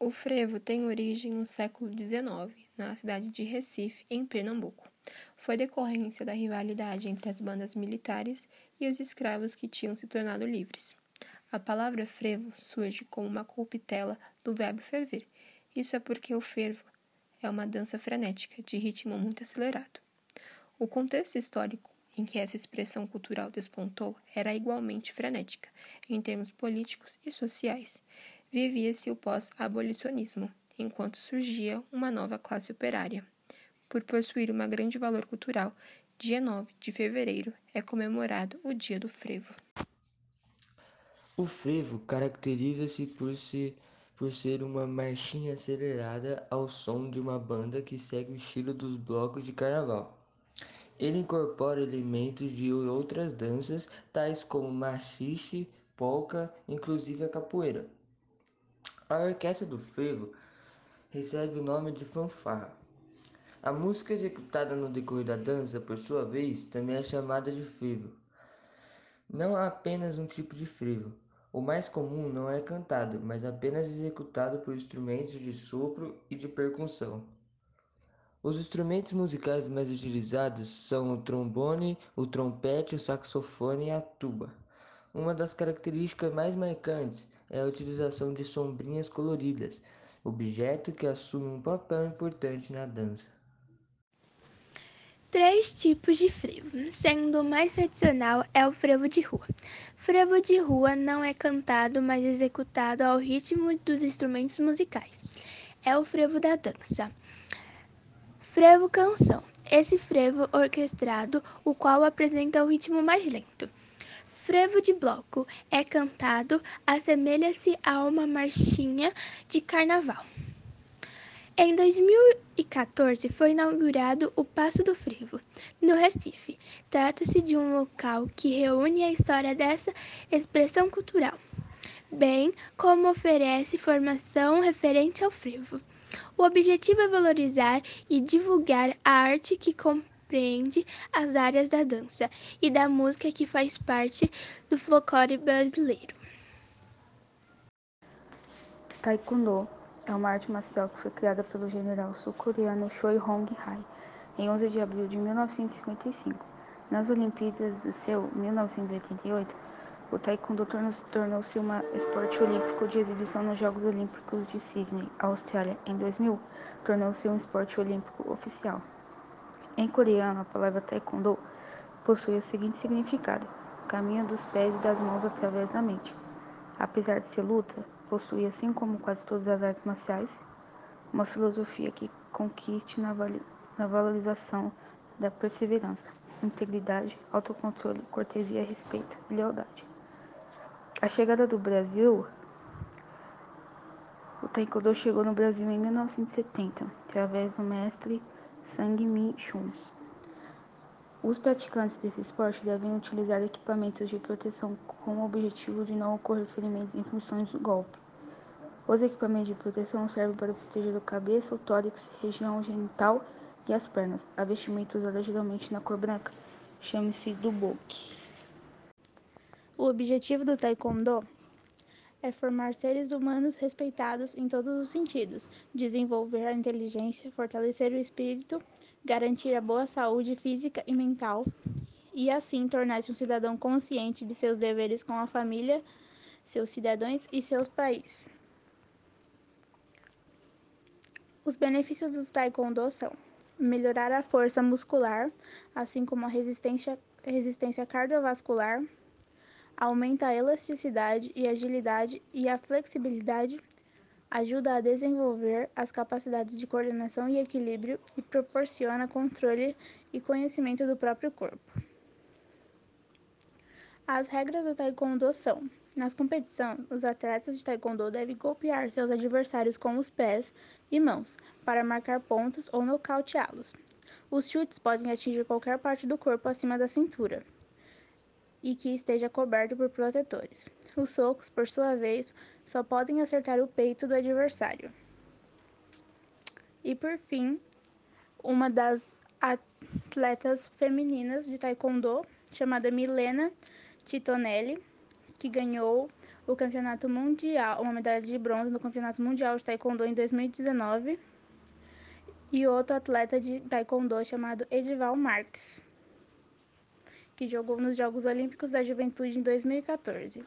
O frevo tem origem no século XIX, na cidade de Recife, em Pernambuco. Foi decorrência da rivalidade entre as bandas militares e os escravos que tinham se tornado livres. A palavra frevo surge como uma corruptela do verbo ferver. Isso é porque o fervo é uma dança frenética, de ritmo muito acelerado. O contexto histórico em que essa expressão cultural despontou era igualmente frenética, em termos políticos e sociais. Vivia-se o pós-abolicionismo, enquanto surgia uma nova classe operária. Por possuir um grande valor cultural, dia 9 de fevereiro é comemorado o Dia do Frevo. O frevo caracteriza-se por ser, por ser uma marchinha acelerada ao som de uma banda que segue o estilo dos blocos de carnaval. Ele incorpora elementos de outras danças, tais como machixe, polca, inclusive a capoeira. A orquestra do frevo recebe o nome de fanfarra. A música executada no decorrer da dança, por sua vez, também é chamada de frevo. Não há apenas um tipo de frevo. O mais comum não é cantado, mas apenas executado por instrumentos de sopro e de percussão. Os instrumentos musicais mais utilizados são o trombone, o trompete, o saxofone e a tuba. Uma das características mais marcantes é a utilização de sombrinhas coloridas, objeto que assume um papel importante na dança. Três tipos de frevo, sendo o mais tradicional é o frevo de rua. Frevo de rua não é cantado, mas executado ao ritmo dos instrumentos musicais. É o frevo da dança. Frevo canção. Esse frevo orquestrado, o qual apresenta o ritmo mais lento. Frevo de bloco é cantado, assemelha-se a uma marchinha de carnaval. Em 2014 foi inaugurado o Passo do Frevo, no Recife. Trata-se de um local que reúne a história dessa expressão cultural, bem como oferece formação referente ao frevo. O objetivo é valorizar e divulgar a arte que compreende as áreas da dança e da música que faz parte do folclore brasileiro. Taekwondo é uma arte marcial que foi criada pelo general sul-coreano Choi Hong-hai em 11 de abril de 1955. Nas Olimpíadas do Seul, 1988, o taekwondo tornou-se um esporte olímpico de exibição nos Jogos Olímpicos de Sydney, Austrália. Em 2000, tornou-se um esporte olímpico oficial. Em coreano, a palavra taekwondo possui o seguinte significado: caminho dos pés e das mãos através da mente. Apesar de ser luta, possui, assim como quase todas as artes marciais, uma filosofia que consiste na, na valorização da perseverança, integridade, autocontrole, cortesia, respeito e lealdade. A chegada do Brasil o Taekwondo chegou no Brasil em 1970, através do mestre Sang Mi Chun. Os praticantes desse esporte devem utilizar equipamentos de proteção com o objetivo de não ocorrer ferimentos em função do golpe. Os equipamentos de proteção servem para proteger a cabeça, o tórax, região genital e as pernas. A vestimenta usada geralmente na cor branca chama-se duboki. O objetivo do taekwondo é formar seres humanos respeitados em todos os sentidos, desenvolver a inteligência, fortalecer o espírito garantir a boa saúde física e mental e assim tornar-se um cidadão consciente de seus deveres com a família, seus cidadãos e seus países. Os benefícios do taekwondo são melhorar a força muscular, assim como a resistência, resistência cardiovascular, aumenta a elasticidade e agilidade e a flexibilidade ajuda a desenvolver as capacidades de coordenação e equilíbrio e proporciona controle e conhecimento do próprio corpo. As regras do taekwondo são: nas competições, os atletas de taekwondo devem golpear seus adversários com os pés e mãos para marcar pontos ou nocauteá-los. Os chutes podem atingir qualquer parte do corpo acima da cintura e que esteja coberto por protetores. Os socos, por sua vez, só podem acertar o peito do adversário. E por fim, uma das atletas femininas de taekwondo, chamada Milena Titonelli, que ganhou o campeonato mundial, uma medalha de bronze no campeonato mundial de taekwondo em 2019 e outro atleta de taekwondo chamado Edival Marques, que jogou nos Jogos Olímpicos da Juventude em 2014.